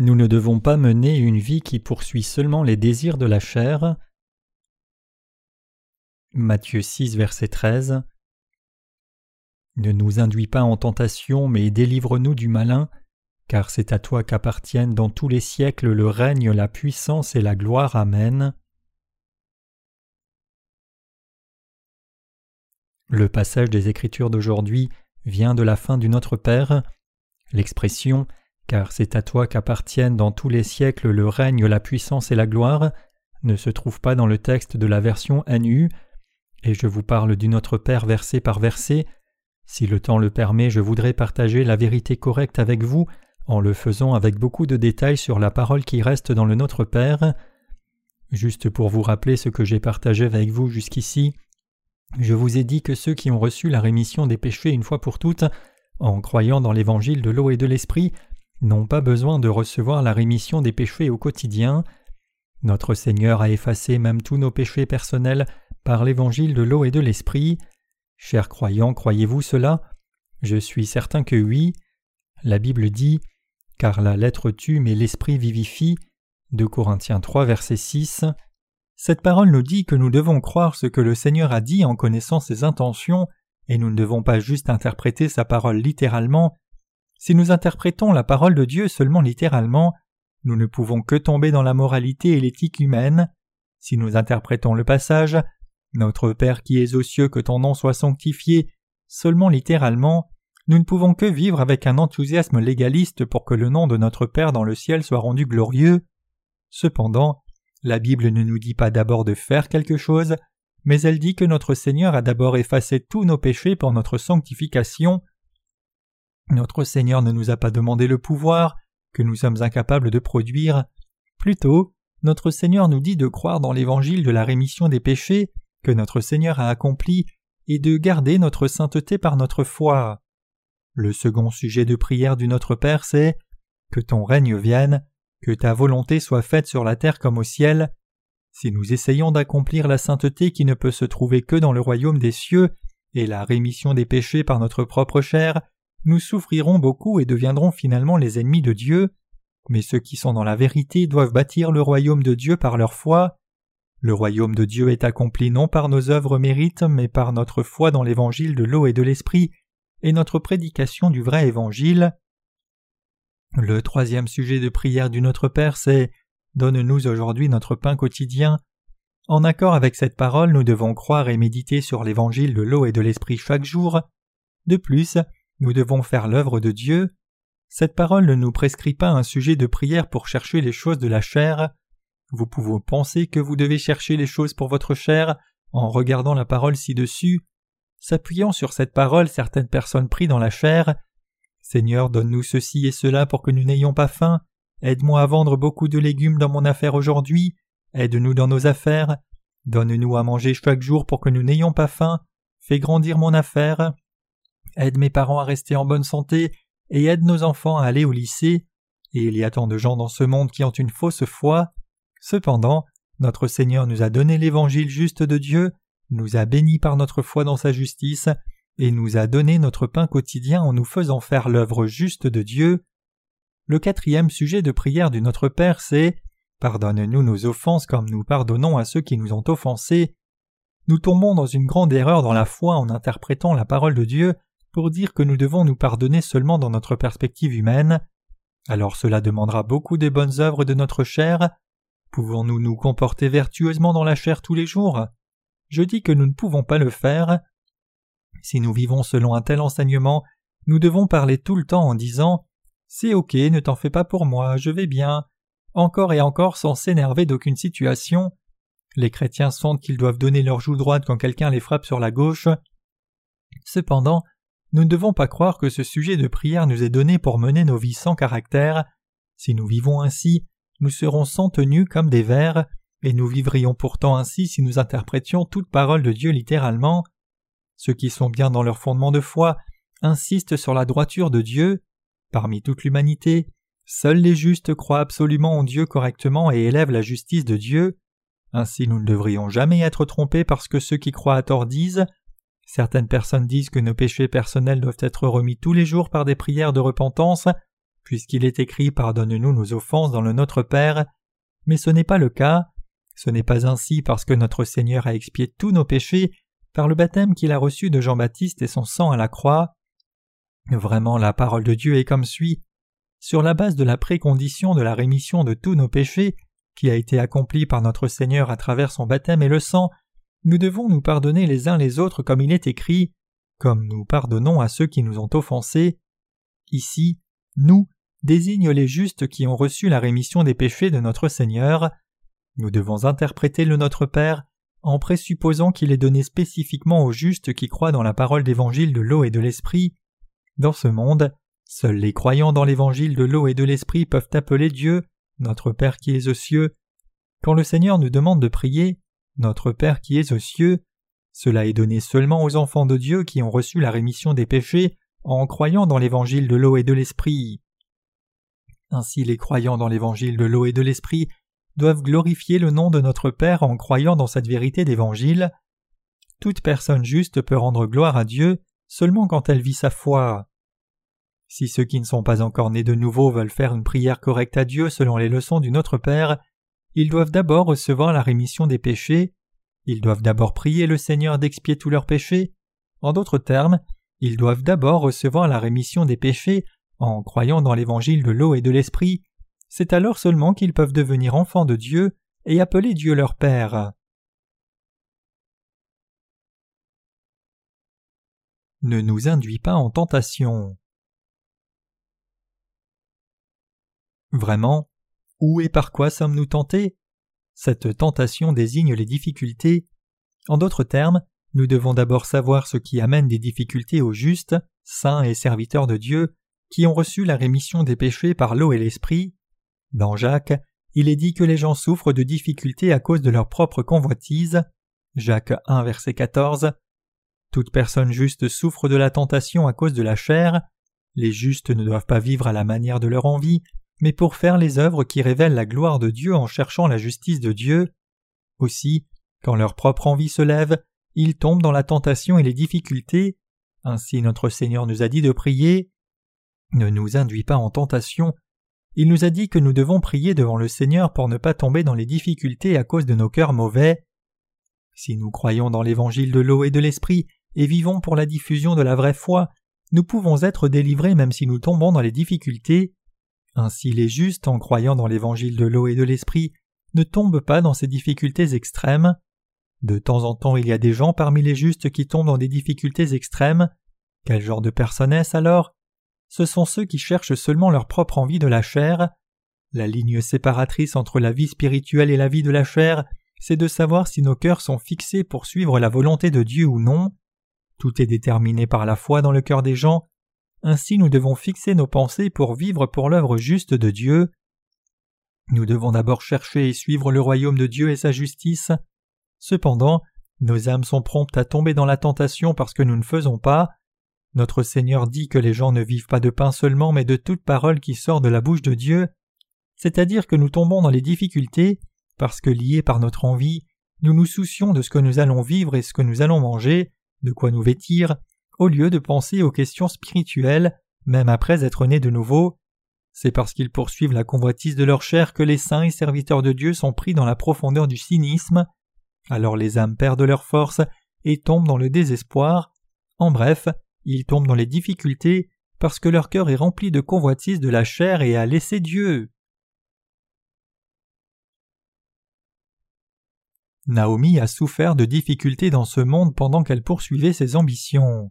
Nous ne devons pas mener une vie qui poursuit seulement les désirs de la chair. Matthieu 6, verset 13. Ne nous induis pas en tentation, mais délivre-nous du malin, car c'est à toi qu'appartiennent dans tous les siècles le règne, la puissance et la gloire. Amen. Le passage des Écritures d'aujourd'hui vient de la fin du Notre Père. L'expression car c'est à toi qu'appartiennent dans tous les siècles le règne, la puissance et la gloire, ne se trouve pas dans le texte de la version NU, et je vous parle du Notre Père verset par verset. Si le temps le permet, je voudrais partager la vérité correcte avec vous en le faisant avec beaucoup de détails sur la parole qui reste dans le Notre Père. Juste pour vous rappeler ce que j'ai partagé avec vous jusqu'ici, je vous ai dit que ceux qui ont reçu la rémission des péchés une fois pour toutes, en croyant dans l'évangile de l'eau et de l'esprit, n'ont pas besoin de recevoir la rémission des péchés au quotidien. Notre Seigneur a effacé même tous nos péchés personnels par l'évangile de l'eau et de l'esprit. Chers croyants, croyez-vous cela? Je suis certain que oui. La Bible dit Car la lettre tue mais l'esprit vivifie. De Corinthiens 3, verset 6. Cette parole nous dit que nous devons croire ce que le Seigneur a dit en connaissant ses intentions, et nous ne devons pas juste interpréter sa parole littéralement, si nous interprétons la parole de Dieu seulement littéralement, nous ne pouvons que tomber dans la moralité et l'éthique humaine. Si nous interprétons le passage Notre Père qui es aux cieux, que ton nom soit sanctifié seulement littéralement, nous ne pouvons que vivre avec un enthousiasme légaliste pour que le nom de notre Père dans le ciel soit rendu glorieux. Cependant, la Bible ne nous dit pas d'abord de faire quelque chose, mais elle dit que notre Seigneur a d'abord effacé tous nos péchés pour notre sanctification, notre Seigneur ne nous a pas demandé le pouvoir que nous sommes incapables de produire. Plutôt, notre Seigneur nous dit de croire dans l'évangile de la rémission des péchés que notre Seigneur a accompli et de garder notre sainteté par notre foi. Le second sujet de prière du Notre Père, c'est Que ton règne vienne, que ta volonté soit faite sur la terre comme au ciel. Si nous essayons d'accomplir la sainteté qui ne peut se trouver que dans le royaume des cieux et la rémission des péchés par notre propre chair, nous souffrirons beaucoup et deviendrons finalement les ennemis de Dieu, mais ceux qui sont dans la vérité doivent bâtir le royaume de Dieu par leur foi. Le royaume de Dieu est accompli non par nos œuvres mérites, mais par notre foi dans l'évangile de l'eau et de l'esprit, et notre prédication du vrai évangile. Le troisième sujet de prière du Notre Père, c'est Donne-nous aujourd'hui notre pain quotidien. En accord avec cette parole, nous devons croire et méditer sur l'évangile de l'eau et de l'esprit chaque jour. De plus, nous devons faire l'œuvre de Dieu. Cette parole ne nous prescrit pas un sujet de prière pour chercher les choses de la chair. Vous pouvez penser que vous devez chercher les choses pour votre chair en regardant la parole ci-dessus. S'appuyant sur cette parole, certaines personnes prient dans la chair. Seigneur, donne-nous ceci et cela pour que nous n'ayons pas faim. Aide-moi à vendre beaucoup de légumes dans mon affaire aujourd'hui. Aide-nous dans nos affaires. Donne-nous à manger chaque jour pour que nous n'ayons pas faim. Fais grandir mon affaire aide mes parents à rester en bonne santé et aide nos enfants à aller au lycée. Et il y a tant de gens dans ce monde qui ont une fausse foi. Cependant, notre Seigneur nous a donné l'évangile juste de Dieu, nous a bénis par notre foi dans sa justice, et nous a donné notre pain quotidien en nous faisant faire l'œuvre juste de Dieu. Le quatrième sujet de prière du Notre Père, c'est Pardonne-nous nos offenses comme nous pardonnons à ceux qui nous ont offensés. Nous tombons dans une grande erreur dans la foi en interprétant la parole de Dieu pour dire que nous devons nous pardonner seulement dans notre perspective humaine. Alors cela demandera beaucoup des bonnes œuvres de notre chair. Pouvons-nous nous comporter vertueusement dans la chair tous les jours? Je dis que nous ne pouvons pas le faire. Si nous vivons selon un tel enseignement, nous devons parler tout le temps en disant C'est ok, ne t'en fais pas pour moi, je vais bien, encore et encore sans s'énerver d'aucune situation. Les chrétiens sentent qu'ils doivent donner leur joue droite quand quelqu'un les frappe sur la gauche. Cependant, nous ne devons pas croire que ce sujet de prière nous est donné pour mener nos vies sans caractère. Si nous vivons ainsi, nous serons sans tenue comme des vers, et nous vivrions pourtant ainsi si nous interprétions toute parole de Dieu littéralement. Ceux qui sont bien dans leur fondement de foi insistent sur la droiture de Dieu. Parmi toute l'humanité, seuls les justes croient absolument en Dieu correctement et élèvent la justice de Dieu. Ainsi nous ne devrions jamais être trompés parce que ceux qui croient à tort disent Certaines personnes disent que nos péchés personnels doivent être remis tous les jours par des prières de repentance. puisqu'il est écrit Pardonne-nous nos offenses dans le Notre Père, mais ce n'est pas le cas, ce n'est pas ainsi parce que notre Seigneur a expié tous nos péchés par le baptême qu'il a reçu de Jean-Baptiste et son sang à la croix. Vraiment la parole de Dieu est comme suit. Sur la base de la précondition de la rémission de tous nos péchés, qui a été accomplie par notre Seigneur à travers son baptême et le sang, nous devons nous pardonner les uns les autres comme il est écrit, comme nous pardonnons à ceux qui nous ont offensés. Ici, nous désigne les justes qui ont reçu la rémission des péchés de notre Seigneur. Nous devons interpréter le Notre Père en présupposant qu'il est donné spécifiquement aux justes qui croient dans la parole d'évangile de l'eau et de l'esprit. Dans ce monde, seuls les croyants dans l'évangile de l'eau et de l'esprit peuvent appeler Dieu, notre Père qui est aux cieux. Quand le Seigneur nous demande de prier, notre Père qui est aux cieux, cela est donné seulement aux enfants de Dieu qui ont reçu la rémission des péchés en croyant dans l'évangile de l'eau et de l'esprit. Ainsi les croyants dans l'évangile de l'eau et de l'esprit doivent glorifier le nom de notre Père en croyant dans cette vérité d'évangile. Toute personne juste peut rendre gloire à Dieu seulement quand elle vit sa foi. Si ceux qui ne sont pas encore nés de nouveau veulent faire une prière correcte à Dieu selon les leçons du Notre Père, ils doivent d'abord recevoir la rémission des péchés, ils doivent d'abord prier le Seigneur d'expier tous leurs péchés, en d'autres termes, ils doivent d'abord recevoir la rémission des péchés en croyant dans l'évangile de l'eau et de l'esprit, c'est alors seulement qu'ils peuvent devenir enfants de Dieu et appeler Dieu leur Père. Ne nous induis pas en tentation. Vraiment, où et par quoi sommes-nous tentés? Cette tentation désigne les difficultés. En d'autres termes, nous devons d'abord savoir ce qui amène des difficultés aux justes, saints et serviteurs de Dieu, qui ont reçu la rémission des péchés par l'eau et l'esprit. Dans Jacques, il est dit que les gens souffrent de difficultés à cause de leur propre convoitise. Jacques 1 verset 14. Toute personne juste souffre de la tentation à cause de la chair. Les justes ne doivent pas vivre à la manière de leur envie, mais pour faire les œuvres qui révèlent la gloire de Dieu en cherchant la justice de Dieu. Aussi, quand leur propre envie se lève, ils tombent dans la tentation et les difficultés. Ainsi notre Seigneur nous a dit de prier ne nous induit pas en tentation. Il nous a dit que nous devons prier devant le Seigneur pour ne pas tomber dans les difficultés à cause de nos cœurs mauvais. Si nous croyons dans l'évangile de l'eau et de l'esprit et vivons pour la diffusion de la vraie foi, nous pouvons être délivrés même si nous tombons dans les difficultés. Ainsi les justes, en croyant dans l'évangile de l'eau et de l'esprit, ne tombent pas dans ces difficultés extrêmes. De temps en temps il y a des gens parmi les justes qui tombent dans des difficultés extrêmes. Quel genre de personnes est-ce alors? Ce sont ceux qui cherchent seulement leur propre envie de la chair. La ligne séparatrice entre la vie spirituelle et la vie de la chair, c'est de savoir si nos cœurs sont fixés pour suivre la volonté de Dieu ou non. Tout est déterminé par la foi dans le cœur des gens. Ainsi nous devons fixer nos pensées pour vivre pour l'œuvre juste de Dieu. Nous devons d'abord chercher et suivre le royaume de Dieu et sa justice. Cependant, nos âmes sont promptes à tomber dans la tentation parce que nous ne faisons pas. Notre Seigneur dit que les gens ne vivent pas de pain seulement, mais de toute parole qui sort de la bouche de Dieu, c'est-à-dire que nous tombons dans les difficultés parce que liés par notre envie, nous nous soucions de ce que nous allons vivre et ce que nous allons manger, de quoi nous vêtir, au lieu de penser aux questions spirituelles, même après être nés de nouveau. C'est parce qu'ils poursuivent la convoitise de leur chair que les saints et serviteurs de Dieu sont pris dans la profondeur du cynisme. Alors les âmes perdent leur force et tombent dans le désespoir. En bref, ils tombent dans les difficultés parce que leur cœur est rempli de convoitises de la chair et a laissé Dieu. Naomi a souffert de difficultés dans ce monde pendant qu'elle poursuivait ses ambitions.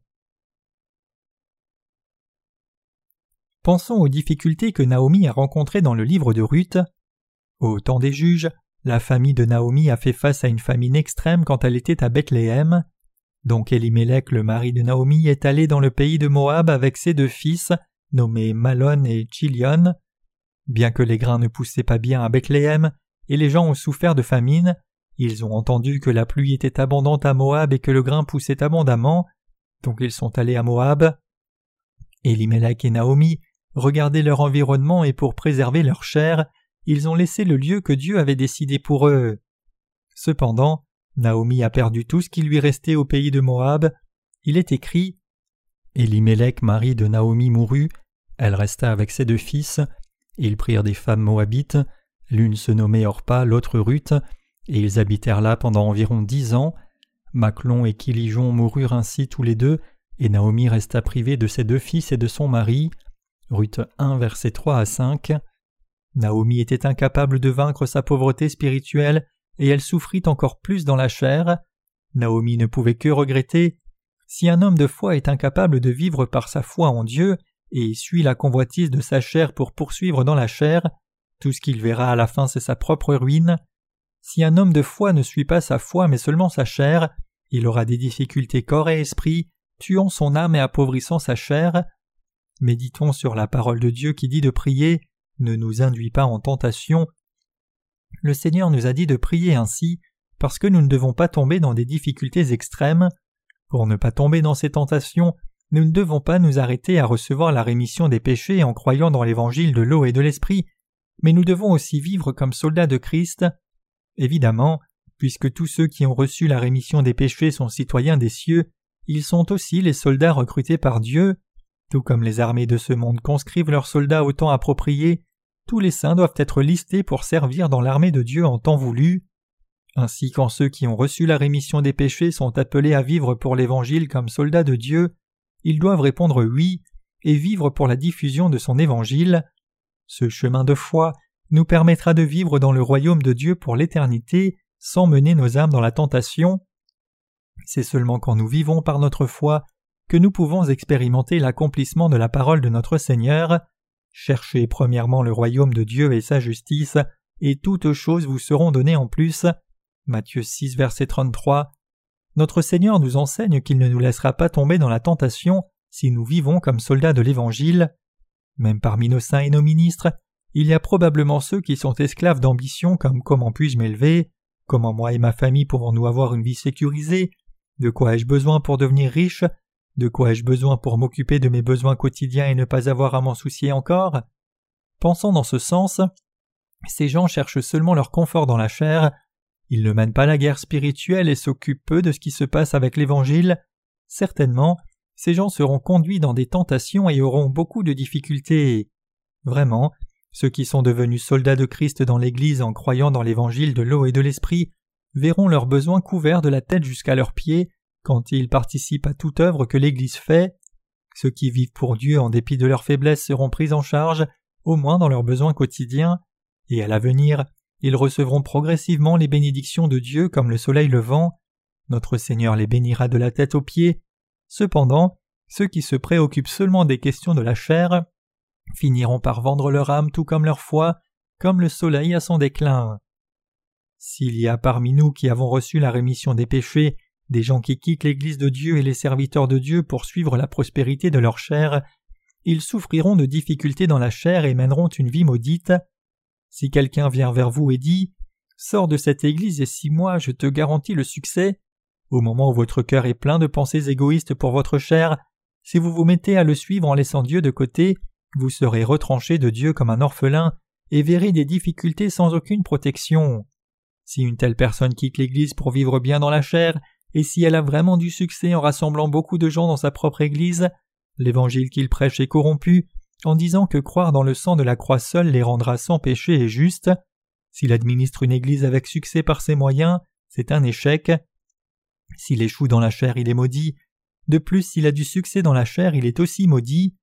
Pensons aux difficultés que Naomi a rencontrées dans le livre de Ruth. Au temps des juges, la famille de Naomi a fait face à une famine extrême quand elle était à Bethléem. Donc Elimelech, le mari de Naomi, est allé dans le pays de Moab avec ses deux fils, nommés Malon et Chilion. Bien que les grains ne poussaient pas bien à Bethléem, et les gens ont souffert de famine, ils ont entendu que la pluie était abondante à Moab et que le grain poussait abondamment, donc ils sont allés à Moab. Elimelech et Naomi regardaient leur environnement et pour préserver leur chair, ils ont laissé le lieu que Dieu avait décidé pour eux. Cependant, Naomi a perdu tout ce qui lui restait au pays de Moab. Il est écrit Elimelech, mari de Naomi, mourut, Elle resta avec ses deux fils. Ils prirent des femmes moabites, l'une se nommait Orpa, l'autre Ruth, et ils habitèrent là pendant environ dix ans. Maclon et Kilijon moururent ainsi tous les deux, et Naomi resta privée de ses deux fils et de son mari. Ruth 1, versets 3 à 5. Naomi était incapable de vaincre sa pauvreté spirituelle, et elle souffrit encore plus dans la chair. Naomi ne pouvait que regretter. Si un homme de foi est incapable de vivre par sa foi en Dieu, et suit la convoitise de sa chair pour poursuivre dans la chair, tout ce qu'il verra à la fin c'est sa propre ruine. Si un homme de foi ne suit pas sa foi mais seulement sa chair, il aura des difficultés corps et esprit, tuant son âme et appauvrissant sa chair. Méditons sur la parole de Dieu qui dit de prier Ne nous induis pas en tentation. Le Seigneur nous a dit de prier ainsi parce que nous ne devons pas tomber dans des difficultés extrêmes. Pour ne pas tomber dans ces tentations, nous ne devons pas nous arrêter à recevoir la rémission des péchés en croyant dans l'évangile de l'eau et de l'esprit, mais nous devons aussi vivre comme soldats de Christ. Évidemment, puisque tous ceux qui ont reçu la rémission des péchés sont citoyens des cieux, ils sont aussi les soldats recrutés par Dieu. Tout comme les armées de ce monde conscrivent leurs soldats au temps approprié, tous les saints doivent être listés pour servir dans l'armée de Dieu en temps voulu. Ainsi quand ceux qui ont reçu la rémission des péchés sont appelés à vivre pour l'Évangile comme soldats de Dieu, ils doivent répondre oui et vivre pour la diffusion de son Évangile. Ce chemin de foi nous permettra de vivre dans le royaume de Dieu pour l'éternité sans mener nos âmes dans la tentation. C'est seulement quand nous vivons par notre foi que nous pouvons expérimenter l'accomplissement de la parole de notre Seigneur. Cherchez premièrement le royaume de Dieu et sa justice, et toutes choses vous seront données en plus. Matthieu 6, verset 33. Notre Seigneur nous enseigne qu'il ne nous laissera pas tomber dans la tentation si nous vivons comme soldats de l'Évangile. Même parmi nos saints et nos ministres, il y a probablement ceux qui sont esclaves d'ambition comme comment puis-je m'élever, comment moi et ma famille pouvons-nous avoir une vie sécurisée, de quoi ai-je besoin pour devenir riche, de quoi ai-je besoin pour m'occuper de mes besoins quotidiens et ne pas avoir à m'en soucier encore? Pensons dans ce sens, ces gens cherchent seulement leur confort dans la chair, ils ne mènent pas la guerre spirituelle et s'occupent peu de ce qui se passe avec l'Évangile. Certainement, ces gens seront conduits dans des tentations et auront beaucoup de difficultés. Vraiment, ceux qui sont devenus soldats de Christ dans l'Église en croyant dans l'Évangile de l'eau et de l'Esprit verront leurs besoins couverts de la tête jusqu'à leurs pieds quand ils participent à toute œuvre que l'Église fait. Ceux qui vivent pour Dieu en dépit de leurs faiblesses seront pris en charge, au moins dans leurs besoins quotidiens, et à l'avenir, ils recevront progressivement les bénédictions de Dieu comme le soleil levant. Notre Seigneur les bénira de la tête aux pieds. Cependant, ceux qui se préoccupent seulement des questions de la chair finiront par vendre leur âme tout comme leur foi, comme le soleil à son déclin. S'il y a parmi nous qui avons reçu la rémission des péchés des gens qui quittent l'Église de Dieu et les serviteurs de Dieu pour suivre la prospérité de leur chair, ils souffriront de difficultés dans la chair et mèneront une vie maudite. Si quelqu'un vient vers vous et dit Sors de cette Église et six mois je te garantis le succès, au moment où votre cœur est plein de pensées égoïstes pour votre chair, si vous vous mettez à le suivre en laissant Dieu de côté, vous serez retranché de Dieu comme un orphelin et verrez des difficultés sans aucune protection. Si une telle personne quitte l'Église pour vivre bien dans la chair, et si elle a vraiment du succès en rassemblant beaucoup de gens dans sa propre Église, l'évangile qu'il prêche est corrompu, en disant que croire dans le sang de la croix seule les rendra sans péché et juste. S'il administre une Église avec succès par ses moyens, c'est un échec. S'il échoue dans la chair, il est maudit. De plus, s'il a du succès dans la chair, il est aussi maudit.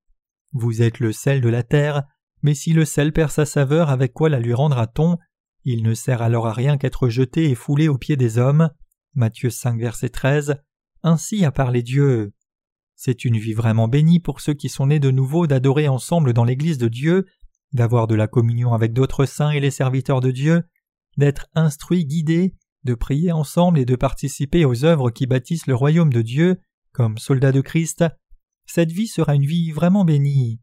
Vous êtes le sel de la terre, mais si le sel perd sa saveur, avec quoi la lui rendra-t-on? Il ne sert alors à rien qu'être jeté et foulé aux pieds des hommes. Matthieu 5, verset 13. Ainsi a parlé Dieu. C'est une vie vraiment bénie pour ceux qui sont nés de nouveau d'adorer ensemble dans l'Église de Dieu, d'avoir de la communion avec d'autres saints et les serviteurs de Dieu, d'être instruits, guidés, de prier ensemble et de participer aux œuvres qui bâtissent le royaume de Dieu, comme soldats de Christ, cette vie sera une vie vraiment bénie.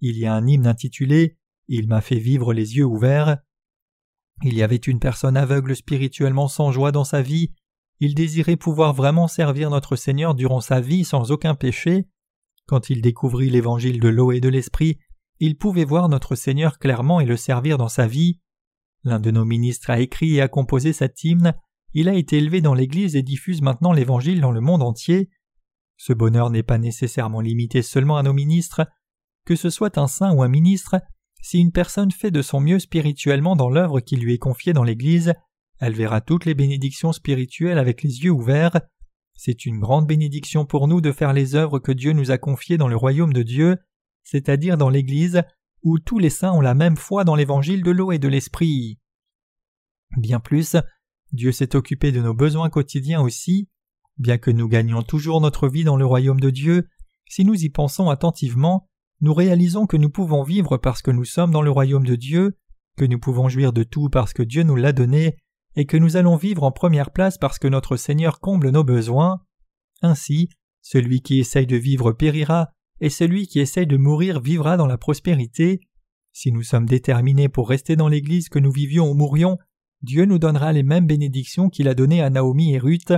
Il y a un hymne intitulé Il m'a fait vivre les yeux ouverts. Il y avait une personne aveugle spirituellement sans joie dans sa vie, il désirait pouvoir vraiment servir notre Seigneur durant sa vie sans aucun péché. Quand il découvrit l'évangile de l'eau et de l'esprit, il pouvait voir notre Seigneur clairement et le servir dans sa vie. L'un de nos ministres a écrit et a composé cet hymne, il a été élevé dans l'Église et diffuse maintenant l'Évangile dans le monde entier. Ce bonheur n'est pas nécessairement limité seulement à nos ministres. que ce soit un saint ou un ministre, si une personne fait de son mieux spirituellement dans l'œuvre qui lui est confiée dans l'Église, elle verra toutes les bénédictions spirituelles avec les yeux ouverts. C'est une grande bénédiction pour nous de faire les œuvres que Dieu nous a confiées dans le royaume de Dieu, c'est-à-dire dans l'Église, où tous les saints ont la même foi dans l'évangile de l'eau et de l'esprit. Bien plus, Dieu s'est occupé de nos besoins quotidiens aussi. Bien que nous gagnions toujours notre vie dans le royaume de Dieu, si nous y pensons attentivement, nous réalisons que nous pouvons vivre parce que nous sommes dans le royaume de Dieu, que nous pouvons jouir de tout parce que Dieu nous l'a donné, et que nous allons vivre en première place parce que notre Seigneur comble nos besoins. Ainsi, celui qui essaye de vivre périra, et celui qui essaye de mourir vivra dans la prospérité. Si nous sommes déterminés pour rester dans l'Église que nous vivions ou mourions, Dieu nous donnera les mêmes bénédictions qu'il a données à Naomi et Ruth,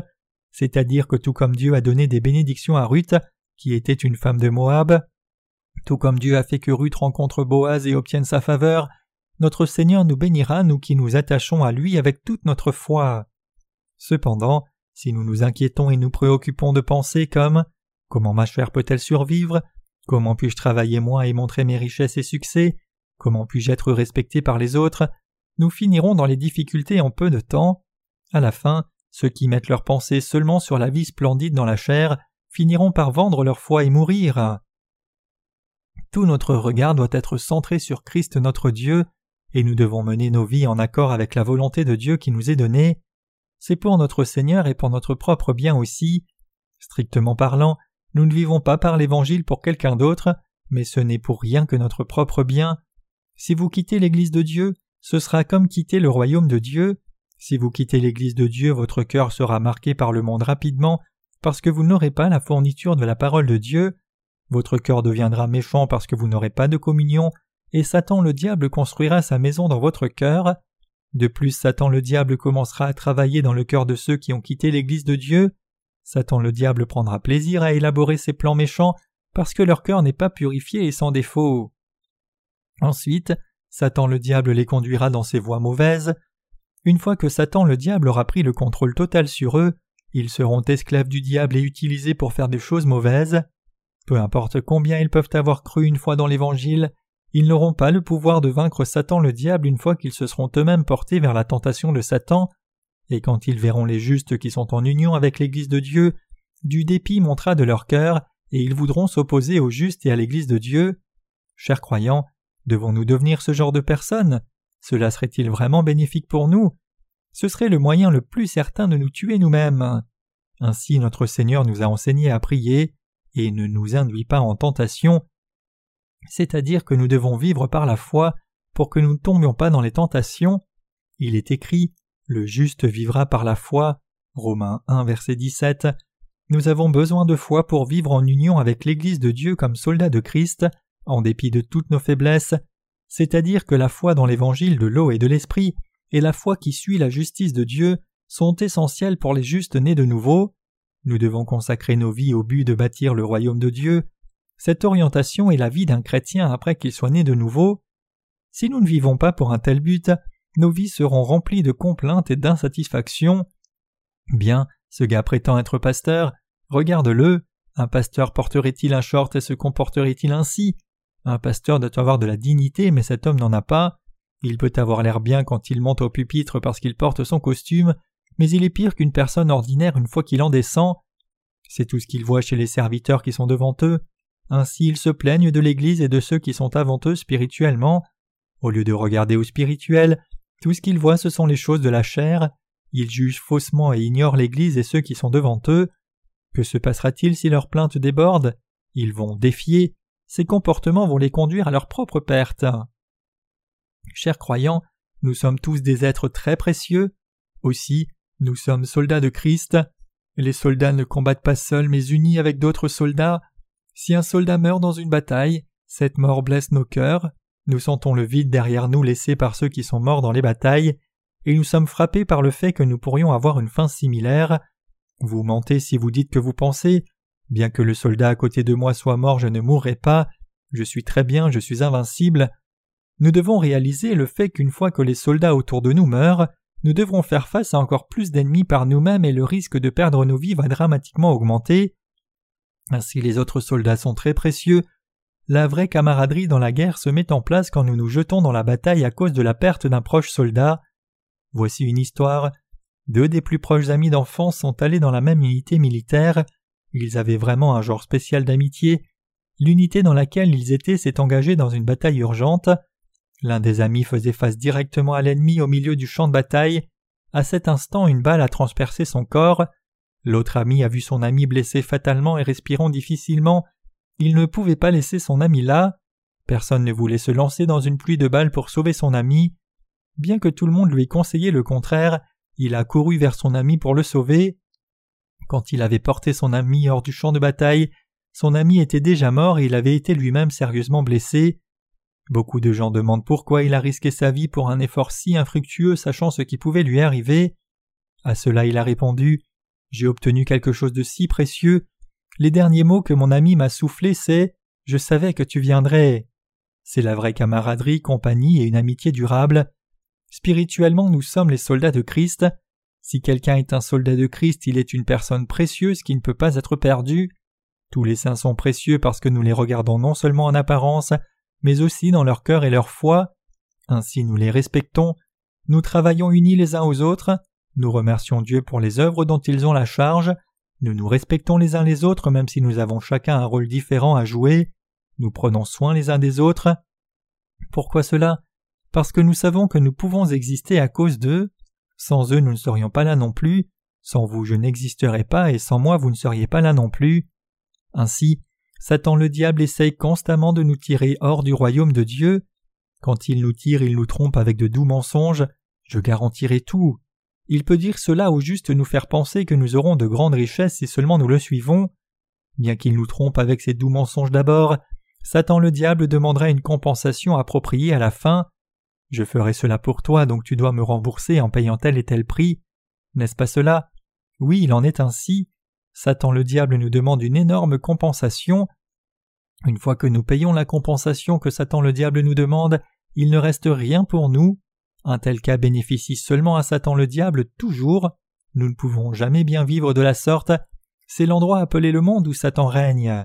c'est-à-dire que tout comme Dieu a donné des bénédictions à Ruth, qui était une femme de Moab, tout comme Dieu a fait que Ruth rencontre Boaz et obtienne sa faveur, notre Seigneur nous bénira, nous qui nous attachons à lui avec toute notre foi. Cependant, si nous nous inquiétons et nous préoccupons de penser comme Comment ma chère peut-elle survivre? Comment puis-je travailler moins et montrer mes richesses et succès? Comment puis-je être respecté par les autres? Nous finirons dans les difficultés en peu de temps. À la fin, ceux qui mettent leurs pensées seulement sur la vie splendide dans la chair finiront par vendre leur foi et mourir. Tout notre regard doit être centré sur Christ notre Dieu, et nous devons mener nos vies en accord avec la volonté de Dieu qui nous est donnée. C'est pour notre Seigneur et pour notre propre bien aussi. Strictement parlant, nous ne vivons pas par l'Évangile pour quelqu'un d'autre, mais ce n'est pour rien que notre propre bien. Si vous quittez l'Église de Dieu, ce sera comme quitter le royaume de Dieu. Si vous quittez l'Église de Dieu, votre cœur sera marqué par le monde rapidement, parce que vous n'aurez pas la fourniture de la parole de Dieu. Votre cœur deviendra méchant parce que vous n'aurez pas de communion, et Satan le diable construira sa maison dans votre cœur. De plus, Satan le diable commencera à travailler dans le cœur de ceux qui ont quitté l'Église de Dieu. Satan le diable prendra plaisir à élaborer ses plans méchants parce que leur cœur n'est pas purifié et sans défaut. Ensuite, Satan le diable les conduira dans ses voies mauvaises. Une fois que Satan le diable aura pris le contrôle total sur eux, ils seront esclaves du diable et utilisés pour faire des choses mauvaises. Peu importe combien ils peuvent avoir cru une fois dans l'Évangile, ils n'auront pas le pouvoir de vaincre Satan le diable une fois qu'ils se seront eux-mêmes portés vers la tentation de Satan, et quand ils verront les justes qui sont en union avec l'Église de Dieu, du dépit montera de leur cœur, et ils voudront s'opposer aux justes et à l'Église de Dieu. Chers croyants, devons-nous devenir ce genre de personnes? Cela serait-il vraiment bénéfique pour nous? Ce serait le moyen le plus certain de nous tuer nous-mêmes. Ainsi notre Seigneur nous a enseigné à prier, et ne nous induit pas en tentation, c'est-à-dire que nous devons vivre par la foi pour que nous ne tombions pas dans les tentations. Il est écrit Le juste vivra par la foi. Romains 1, verset 17. Nous avons besoin de foi pour vivre en union avec l'Église de Dieu comme soldats de Christ, en dépit de toutes nos faiblesses, c'est-à-dire que la foi dans l'évangile de l'eau et de l'esprit et la foi qui suit la justice de Dieu sont essentielles pour les justes nés de nouveau. Nous devons consacrer nos vies au but de bâtir le royaume de Dieu, cette orientation est la vie d'un chrétien après qu'il soit né de nouveau. Si nous ne vivons pas pour un tel but, nos vies seront remplies de complaintes et d'insatisfaction. Bien, ce gars prétend être pasteur, regarde-le. Un pasteur porterait-il un short et se comporterait-il ainsi? Un pasteur doit avoir de la dignité, mais cet homme n'en a pas. Il peut avoir l'air bien quand il monte au pupitre parce qu'il porte son costume, mais il est pire qu'une personne ordinaire une fois qu'il en descend. C'est tout ce qu'il voit chez les serviteurs qui sont devant eux. Ainsi ils se plaignent de l'Église et de ceux qui sont avant eux spirituellement. Au lieu de regarder au spirituel, tout ce qu'ils voient ce sont les choses de la chair, ils jugent faussement et ignorent l'Église et ceux qui sont devant eux. Que se passera-t-il si leurs plaintes débordent Ils vont défier, ces comportements vont les conduire à leur propre perte. Chers croyants, nous sommes tous des êtres très précieux. Aussi, nous sommes soldats de Christ. Les soldats ne combattent pas seuls mais unis avec d'autres soldats. Si un soldat meurt dans une bataille, cette mort blesse nos cœurs, nous sentons le vide derrière nous laissé par ceux qui sont morts dans les batailles, et nous sommes frappés par le fait que nous pourrions avoir une fin similaire. Vous mentez si vous dites que vous pensez Bien que le soldat à côté de moi soit mort, je ne mourrai pas, je suis très bien, je suis invincible. Nous devons réaliser le fait qu'une fois que les soldats autour de nous meurent, nous devrons faire face à encore plus d'ennemis par nous-mêmes et le risque de perdre nos vies va dramatiquement augmenter. Ainsi les autres soldats sont très précieux. la vraie camaraderie dans la guerre se met en place quand nous nous jetons dans la bataille à cause de la perte d'un proche soldat. Voici une histoire. Deux des plus proches amis d'enfance sont allés dans la même unité militaire. Ils avaient vraiment un genre spécial d'amitié. L'unité dans laquelle ils étaient s'est engagée dans une bataille urgente. L'un des amis faisait face directement à l'ennemi au milieu du champ de bataille. À cet instant, une balle a transpercé son corps. L'autre ami a vu son ami blessé fatalement et respirant difficilement. Il ne pouvait pas laisser son ami là. Personne ne voulait se lancer dans une pluie de balles pour sauver son ami. Bien que tout le monde lui ait conseillé le contraire, il a couru vers son ami pour le sauver. Quand il avait porté son ami hors du champ de bataille, son ami était déjà mort et il avait été lui-même sérieusement blessé. Beaucoup de gens demandent pourquoi il a risqué sa vie pour un effort si infructueux sachant ce qui pouvait lui arriver. À cela il a répondu J'ai obtenu quelque chose de si précieux les derniers mots que mon ami m'a soufflés, c'est Je savais que tu viendrais. C'est la vraie camaraderie, compagnie et une amitié durable. Spirituellement, nous sommes les soldats de Christ. Si quelqu'un est un soldat de Christ, il est une personne précieuse qui ne peut pas être perdue. Tous les saints sont précieux parce que nous les regardons non seulement en apparence, mais aussi dans leur cœur et leur foi. Ainsi nous les respectons, nous travaillons unis les uns aux autres, nous remercions Dieu pour les œuvres dont ils ont la charge, nous nous respectons les uns les autres même si nous avons chacun un rôle différent à jouer. Nous prenons soin les uns des autres. Pourquoi cela? Parce que nous savons que nous pouvons exister à cause d'eux. Sans eux nous ne serions pas là non plus. Sans vous je n'existerais pas et sans moi vous ne seriez pas là non plus. Ainsi, Satan le diable essaye constamment de nous tirer hors du royaume de Dieu. Quand il nous tire, il nous trompe avec de doux mensonges. Je garantirai tout. Il peut dire cela ou juste nous faire penser que nous aurons de grandes richesses si seulement nous le suivons. Bien qu'il nous trompe avec ses doux mensonges d'abord, Satan le diable demandera une compensation appropriée à la fin. Je ferai cela pour toi, donc tu dois me rembourser en payant tel et tel prix. N'est-ce pas cela? Oui, il en est ainsi. Satan le diable nous demande une énorme compensation. Une fois que nous payons la compensation que Satan le diable nous demande, il ne reste rien pour nous. Un tel cas bénéficie seulement à Satan le diable toujours. Nous ne pouvons jamais bien vivre de la sorte. C'est l'endroit appelé le monde où Satan règne.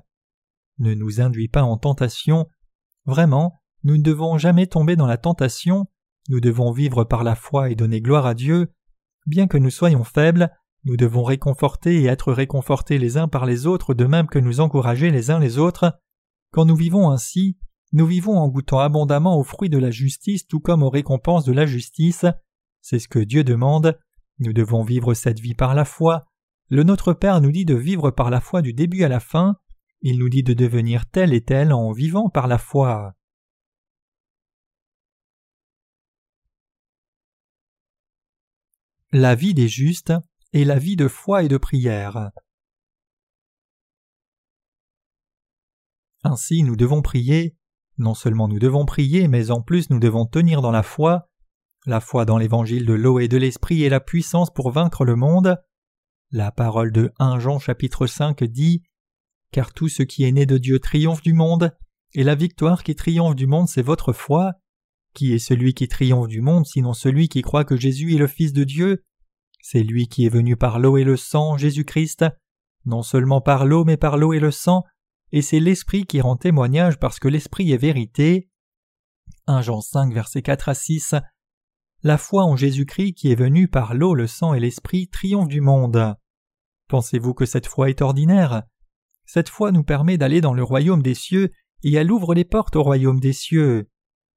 Ne nous induis pas en tentation. Vraiment, nous ne devons jamais tomber dans la tentation. Nous devons vivre par la foi et donner gloire à Dieu. Bien que nous soyons faibles, nous devons réconforter et être réconfortés les uns par les autres de même que nous encourager les uns les autres. Quand nous vivons ainsi, nous vivons en goûtant abondamment aux fruits de la justice tout comme aux récompenses de la justice. C'est ce que Dieu demande. Nous devons vivre cette vie par la foi. Le Notre Père nous dit de vivre par la foi du début à la fin. Il nous dit de devenir tel et tel en vivant par la foi. La vie des justes et la vie de foi et de prière. Ainsi nous devons prier non seulement nous devons prier, mais en plus nous devons tenir dans la foi. La foi dans l'évangile de l'eau et de l'esprit est la puissance pour vaincre le monde. La parole de 1 Jean chapitre 5 dit Car tout ce qui est né de Dieu triomphe du monde, et la victoire qui triomphe du monde c'est votre foi. Qui est celui qui triomphe du monde sinon celui qui croit que Jésus est le Fils de Dieu? C'est lui qui est venu par l'eau et le sang, Jésus-Christ, non seulement par l'eau mais par l'eau et le sang, et c'est l'Esprit qui rend témoignage parce que l'Esprit est vérité. 1 Jean 5 versets 4 à 6 La foi en Jésus-Christ qui est venu par l'eau, le sang et l'Esprit triomphe du monde. Pensez-vous que cette foi est ordinaire? Cette foi nous permet d'aller dans le royaume des cieux et elle ouvre les portes au royaume des cieux.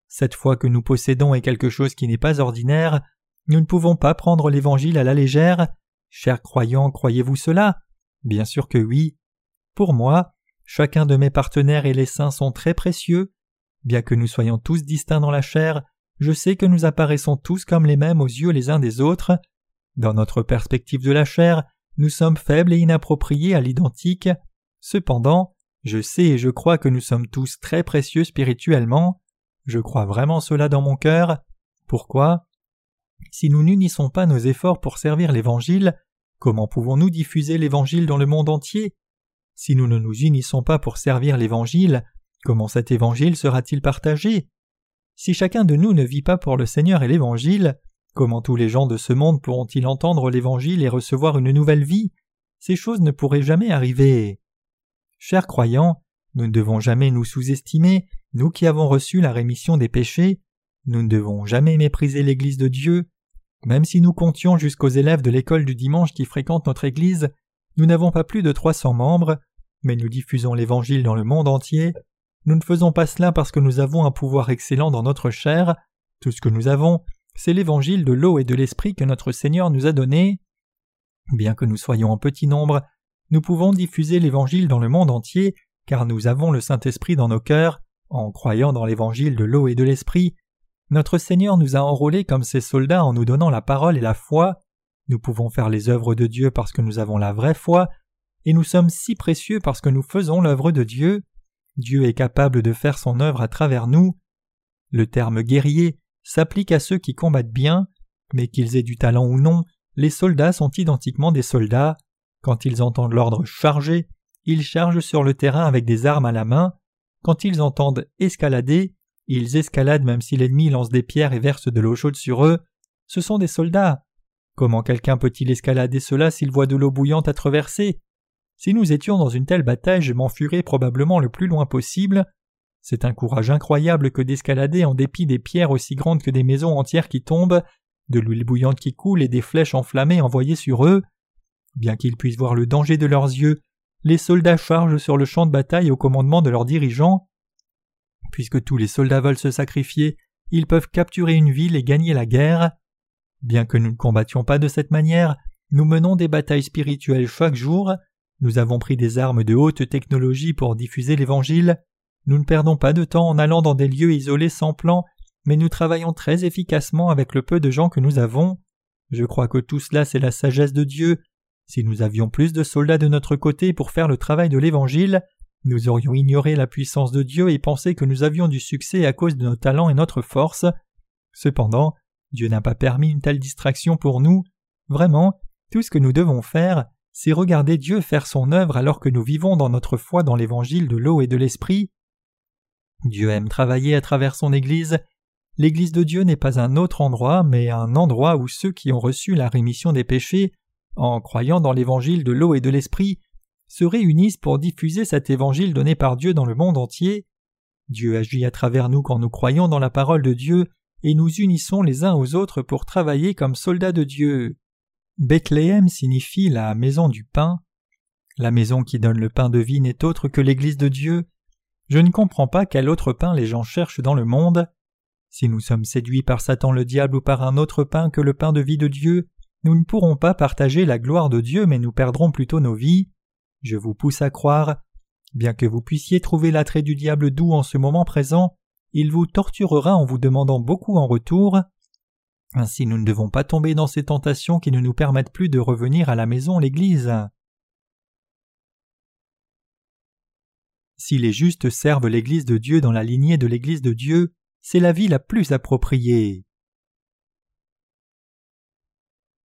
Cette foi que nous possédons est quelque chose qui n'est pas ordinaire. Nous ne pouvons pas prendre l'Évangile à la légère. Chers croyants, croyez-vous cela? Bien sûr que oui. Pour moi, Chacun de mes partenaires et les saints sont très précieux. Bien que nous soyons tous distincts dans la chair, je sais que nous apparaissons tous comme les mêmes aux yeux les uns des autres. Dans notre perspective de la chair, nous sommes faibles et inappropriés à l'identique. Cependant, je sais et je crois que nous sommes tous très précieux spirituellement. Je crois vraiment cela dans mon cœur. Pourquoi? Si nous n'unissons pas nos efforts pour servir l'Évangile, comment pouvons-nous diffuser l'Évangile dans le monde entier? Si nous ne nous unissons pas pour servir l'Évangile, comment cet Évangile sera-t-il partagé? Si chacun de nous ne vit pas pour le Seigneur et l'Évangile, comment tous les gens de ce monde pourront-ils entendre l'Évangile et recevoir une nouvelle vie? Ces choses ne pourraient jamais arriver. Chers croyants, Nous ne devons jamais nous sous-estimer, nous qui avons reçu la rémission des péchés, nous ne devons jamais mépriser l'Église de Dieu. Même si nous comptions jusqu'aux élèves de l'école du dimanche qui fréquentent notre Église, nous n'avons pas plus de trois cents membres, mais nous diffusons l'Évangile dans le monde entier. Nous ne faisons pas cela parce que nous avons un pouvoir excellent dans notre chair. Tout ce que nous avons, c'est l'Évangile de l'eau et de l'Esprit que notre Seigneur nous a donné. Bien que nous soyons en petit nombre, nous pouvons diffuser l'Évangile dans le monde entier, car nous avons le Saint-Esprit dans nos cœurs, en croyant dans l'Évangile de l'eau et de l'Esprit. Notre Seigneur nous a enrôlés comme ses soldats en nous donnant la parole et la foi. Nous pouvons faire les œuvres de Dieu parce que nous avons la vraie foi, et nous sommes si précieux parce que nous faisons l'œuvre de Dieu. Dieu est capable de faire son œuvre à travers nous. Le terme guerrier s'applique à ceux qui combattent bien, mais qu'ils aient du talent ou non, les soldats sont identiquement des soldats. Quand ils entendent l'ordre charger, ils chargent sur le terrain avec des armes à la main. Quand ils entendent escalader, ils escaladent même si l'ennemi lance des pierres et verse de l'eau chaude sur eux. Ce sont des soldats. Comment quelqu'un peut-il escalader cela s'il voit de l'eau bouillante à traverser? Si nous étions dans une telle bataille, je m'enfuirais probablement le plus loin possible. C'est un courage incroyable que d'escalader en dépit des pierres aussi grandes que des maisons entières qui tombent, de l'huile bouillante qui coule et des flèches enflammées envoyées sur eux. Bien qu'ils puissent voir le danger de leurs yeux, les soldats chargent sur le champ de bataille au commandement de leurs dirigeants. Puisque tous les soldats veulent se sacrifier, ils peuvent capturer une ville et gagner la guerre. Bien que nous ne combattions pas de cette manière, nous menons des batailles spirituelles chaque jour, nous avons pris des armes de haute technologie pour diffuser l'Évangile, nous ne perdons pas de temps en allant dans des lieux isolés sans plan, mais nous travaillons très efficacement avec le peu de gens que nous avons. Je crois que tout cela c'est la sagesse de Dieu. Si nous avions plus de soldats de notre côté pour faire le travail de l'Évangile, nous aurions ignoré la puissance de Dieu et pensé que nous avions du succès à cause de nos talents et notre force. Cependant, Dieu n'a pas permis une telle distraction pour nous. Vraiment, tout ce que nous devons faire, c'est regarder Dieu faire son œuvre alors que nous vivons dans notre foi dans l'évangile de l'eau et de l'esprit. Dieu aime travailler à travers son Église. L'Église de Dieu n'est pas un autre endroit, mais un endroit où ceux qui ont reçu la rémission des péchés, en croyant dans l'évangile de l'eau et de l'esprit, se réunissent pour diffuser cet évangile donné par Dieu dans le monde entier. Dieu agit à travers nous quand nous croyons dans la parole de Dieu et nous unissons les uns aux autres pour travailler comme soldats de Dieu. Bethléem signifie la maison du pain. La maison qui donne le pain de vie n'est autre que l'Église de Dieu. Je ne comprends pas quel autre pain les gens cherchent dans le monde. Si nous sommes séduits par Satan le diable ou par un autre pain que le pain de vie de Dieu, nous ne pourrons pas partager la gloire de Dieu mais nous perdrons plutôt nos vies. Je vous pousse à croire, bien que vous puissiez trouver l'attrait du diable doux en ce moment présent, il vous torturera en vous demandant beaucoup en retour. Ainsi nous ne devons pas tomber dans ces tentations qui ne nous permettent plus de revenir à la maison l'Église. Si les justes servent l'Église de Dieu dans la lignée de l'Église de Dieu, c'est la vie la plus appropriée.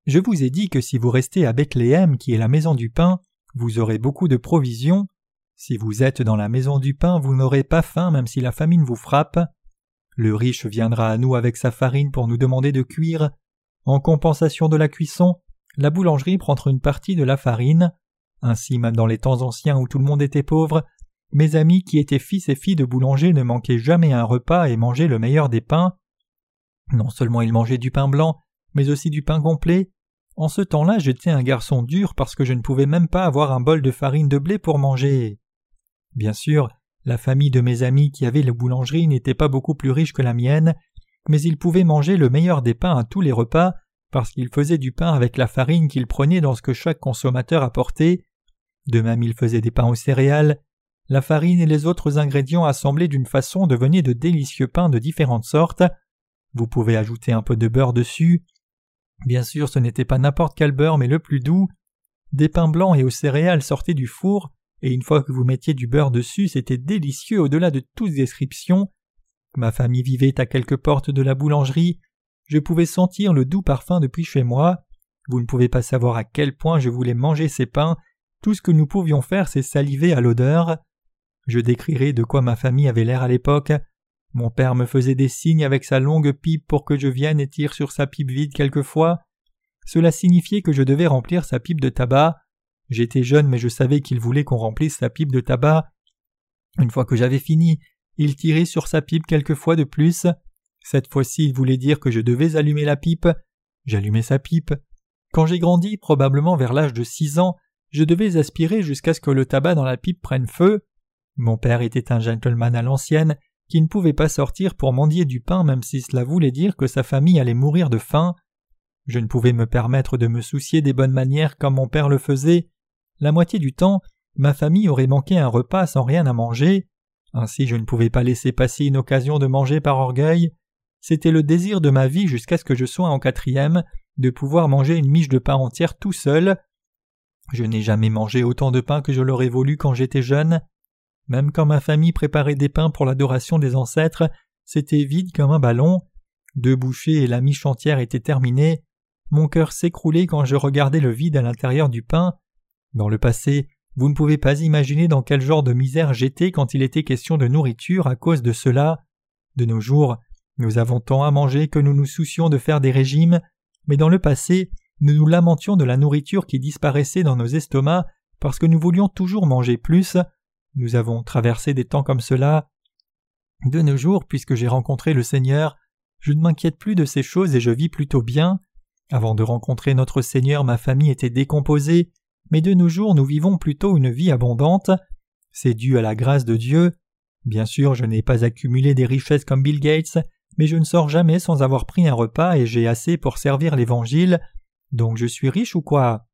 Je vous ai dit que si vous restez à Bethléem, qui est la maison du pain, vous aurez beaucoup de provisions. Si vous êtes dans la maison du pain, vous n'aurez pas faim même si la famine vous frappe. Le riche viendra à nous avec sa farine pour nous demander de cuire. En compensation de la cuisson, la boulangerie prendra une partie de la farine. Ainsi, même dans les temps anciens où tout le monde était pauvre, mes amis qui étaient fils et filles de boulanger ne manquaient jamais un repas et mangeaient le meilleur des pains. Non seulement ils mangeaient du pain blanc, mais aussi du pain complet, en ce temps-là, j'étais un garçon dur parce que je ne pouvais même pas avoir un bol de farine de blé pour manger. Bien sûr, la famille de mes amis qui avaient la boulangerie n'était pas beaucoup plus riche que la mienne, mais ils pouvaient manger le meilleur des pains à tous les repas parce qu'ils faisaient du pain avec la farine qu'ils prenaient dans ce que chaque consommateur apportait. De même, ils faisaient des pains aux céréales. La farine et les autres ingrédients assemblés d'une façon devenaient de délicieux pains de différentes sortes. Vous pouvez ajouter un peu de beurre dessus, Bien sûr, ce n'était pas n'importe quel beurre, mais le plus doux. Des pains blancs et aux céréales sortaient du four, et une fois que vous mettiez du beurre dessus, c'était délicieux au-delà de toute description. Ma famille vivait à quelques portes de la boulangerie. Je pouvais sentir le doux parfum depuis chez moi. Vous ne pouvez pas savoir à quel point je voulais manger ces pains. Tout ce que nous pouvions faire, c'est saliver à l'odeur. Je décrirai de quoi ma famille avait l'air à l'époque. Mon père me faisait des signes avec sa longue pipe pour que je vienne et tire sur sa pipe vide quelquefois. Cela signifiait que je devais remplir sa pipe de tabac. J'étais jeune mais je savais qu'il voulait qu'on remplisse sa pipe de tabac. Une fois que j'avais fini, il tirait sur sa pipe quelques fois de plus. Cette fois-ci, il voulait dire que je devais allumer la pipe. J'allumais sa pipe. Quand j'ai grandi, probablement vers l'âge de six ans, je devais aspirer jusqu'à ce que le tabac dans la pipe prenne feu. Mon père était un gentleman à l'ancienne qui ne pouvait pas sortir pour mendier du pain même si cela voulait dire que sa famille allait mourir de faim. Je ne pouvais me permettre de me soucier des bonnes manières comme mon père le faisait. La moitié du temps, ma famille aurait manqué un repas sans rien à manger. Ainsi je ne pouvais pas laisser passer une occasion de manger par orgueil. C'était le désir de ma vie jusqu'à ce que je sois en quatrième, de pouvoir manger une miche de pain entière tout seul. Je n'ai jamais mangé autant de pain que je l'aurais voulu quand j'étais jeune. Même quand ma famille préparait des pains pour l'adoration des ancêtres, c'était vide comme un ballon. Deux bouchées et la miche entière étaient terminées. Mon cœur s'écroulait quand je regardais le vide à l'intérieur du pain. Dans le passé, vous ne pouvez pas imaginer dans quel genre de misère j'étais quand il était question de nourriture à cause de cela. De nos jours, nous avons tant à manger que nous nous soucions de faire des régimes, mais dans le passé, nous nous lamentions de la nourriture qui disparaissait dans nos estomacs parce que nous voulions toujours manger plus. Nous avons traversé des temps comme cela. De nos jours, puisque j'ai rencontré le Seigneur, je ne m'inquiète plus de ces choses et je vis plutôt bien. Avant de rencontrer notre Seigneur, ma famille était décomposée, mais de nos jours nous vivons plutôt une vie abondante. C'est dû à la grâce de Dieu. Bien sûr, je n'ai pas accumulé des richesses comme Bill Gates, mais je ne sors jamais sans avoir pris un repas et j'ai assez pour servir l'Évangile. Donc je suis riche ou quoi?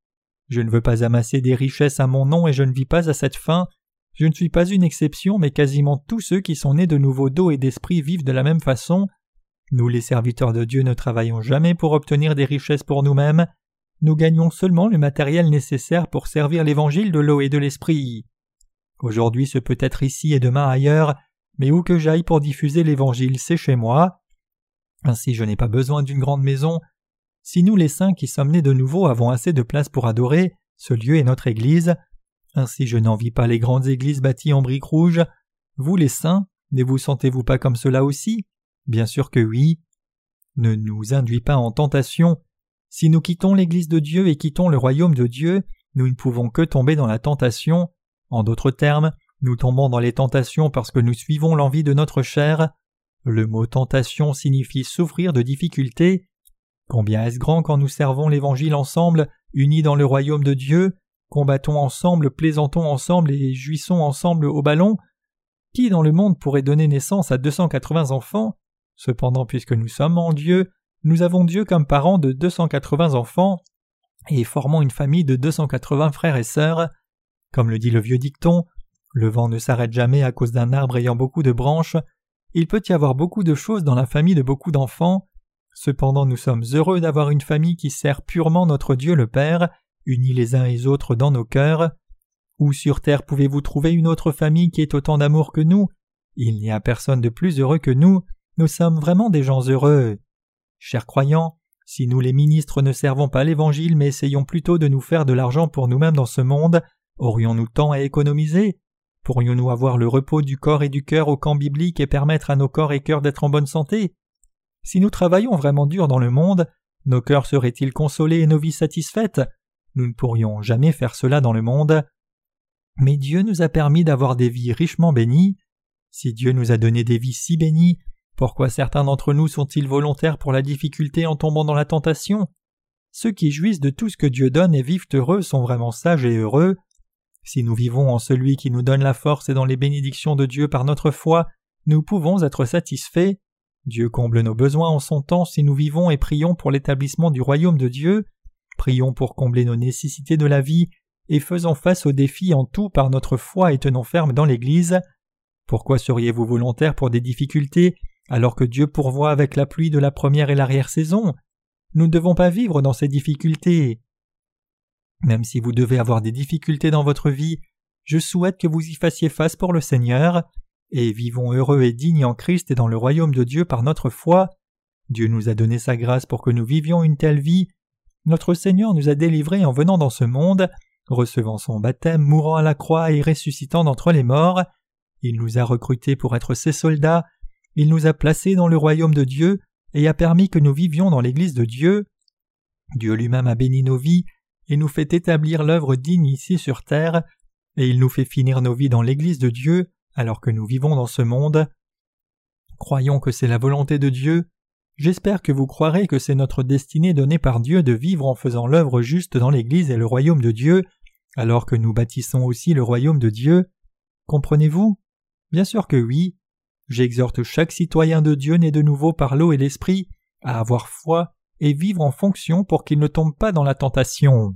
Je ne veux pas amasser des richesses à mon nom et je ne vis pas à cette fin. Je ne suis pas une exception, mais quasiment tous ceux qui sont nés de nouveau d'eau et d'esprit vivent de la même façon. Nous les serviteurs de Dieu ne travaillons jamais pour obtenir des richesses pour nous-mêmes, nous gagnons seulement le matériel nécessaire pour servir l'évangile de l'eau et de l'esprit. Aujourd'hui ce peut être ici et demain ailleurs, mais où que j'aille pour diffuser l'évangile, c'est chez moi. Ainsi je n'ai pas besoin d'une grande maison. Si nous les saints qui sommes nés de nouveau avons assez de place pour adorer, ce lieu est notre Église. Ainsi je n'envie pas les grandes églises bâties en briques rouges. Vous les saints, ne vous sentez-vous pas comme cela aussi? Bien sûr que oui. Ne nous induis pas en tentation, si nous quittons l'Église de Dieu et quittons le royaume de Dieu, nous ne pouvons que tomber dans la tentation. En d'autres termes, nous tombons dans les tentations parce que nous suivons l'envie de notre chair. Le mot tentation signifie souffrir de difficultés. Combien est-ce grand quand nous servons l'Évangile ensemble, unis dans le royaume de Dieu, combattons ensemble, plaisantons ensemble et jouissons ensemble au ballon? Qui dans le monde pourrait donner naissance à 280 enfants? Cependant, puisque nous sommes en Dieu, nous avons Dieu comme parent de 280 enfants et formons une famille de 280 frères et sœurs. Comme le dit le vieux dicton, le vent ne s'arrête jamais à cause d'un arbre ayant beaucoup de branches. Il peut y avoir beaucoup de choses dans la famille de beaucoup d'enfants. Cependant, nous sommes heureux d'avoir une famille qui sert purement notre Dieu le Père, unis les uns les autres dans nos cœurs. Où sur terre pouvez-vous trouver une autre famille qui ait autant d'amour que nous? Il n'y a personne de plus heureux que nous. Nous sommes vraiment des gens heureux. Chers croyants, si nous les ministres ne servons pas l'Évangile mais essayons plutôt de nous faire de l'argent pour nous-mêmes dans ce monde, aurions-nous temps à économiser? Pourrions-nous avoir le repos du corps et du cœur au camp biblique et permettre à nos corps et cœurs d'être en bonne santé? Si nous travaillons vraiment dur dans le monde, nos cœurs seraient-ils consolés et nos vies satisfaites? Nous ne pourrions jamais faire cela dans le monde. Mais Dieu nous a permis d'avoir des vies richement bénies. Si Dieu nous a donné des vies si bénies, pourquoi certains d'entre nous sont-ils volontaires pour la difficulté en tombant dans la tentation? Ceux qui jouissent de tout ce que Dieu donne et vivent heureux sont vraiment sages et heureux. Si nous vivons en celui qui nous donne la force et dans les bénédictions de Dieu par notre foi, nous pouvons être satisfaits. Dieu comble nos besoins en son temps si nous vivons et prions pour l'établissement du royaume de Dieu, prions pour combler nos nécessités de la vie et faisons face aux défis en tout par notre foi et tenons ferme dans l'Église. Pourquoi seriez-vous volontaire pour des difficultés? Alors que Dieu pourvoit avec la pluie de la première et l'arrière-saison. Nous ne devons pas vivre dans ces difficultés. Même si vous devez avoir des difficultés dans votre vie, je souhaite que vous y fassiez face pour le Seigneur, et vivons heureux et dignes en Christ et dans le royaume de Dieu par notre foi. Dieu nous a donné sa grâce pour que nous vivions une telle vie. Notre Seigneur nous a délivrés en venant dans ce monde, recevant son baptême, mourant à la croix et ressuscitant d'entre les morts. Il nous a recrutés pour être ses soldats, il nous a placés dans le royaume de Dieu et a permis que nous vivions dans l'Église de Dieu. Dieu lui-même a béni nos vies et nous fait établir l'œuvre digne ici sur terre, et il nous fait finir nos vies dans l'Église de Dieu, alors que nous vivons dans ce monde. Croyons que c'est la volonté de Dieu. J'espère que vous croirez que c'est notre destinée donnée par Dieu de vivre en faisant l'œuvre juste dans l'Église et le royaume de Dieu, alors que nous bâtissons aussi le royaume de Dieu. Comprenez-vous? Bien sûr que oui. J'exhorte chaque citoyen de Dieu né de nouveau par l'eau et l'esprit à avoir foi et vivre en fonction pour qu'il ne tombe pas dans la tentation.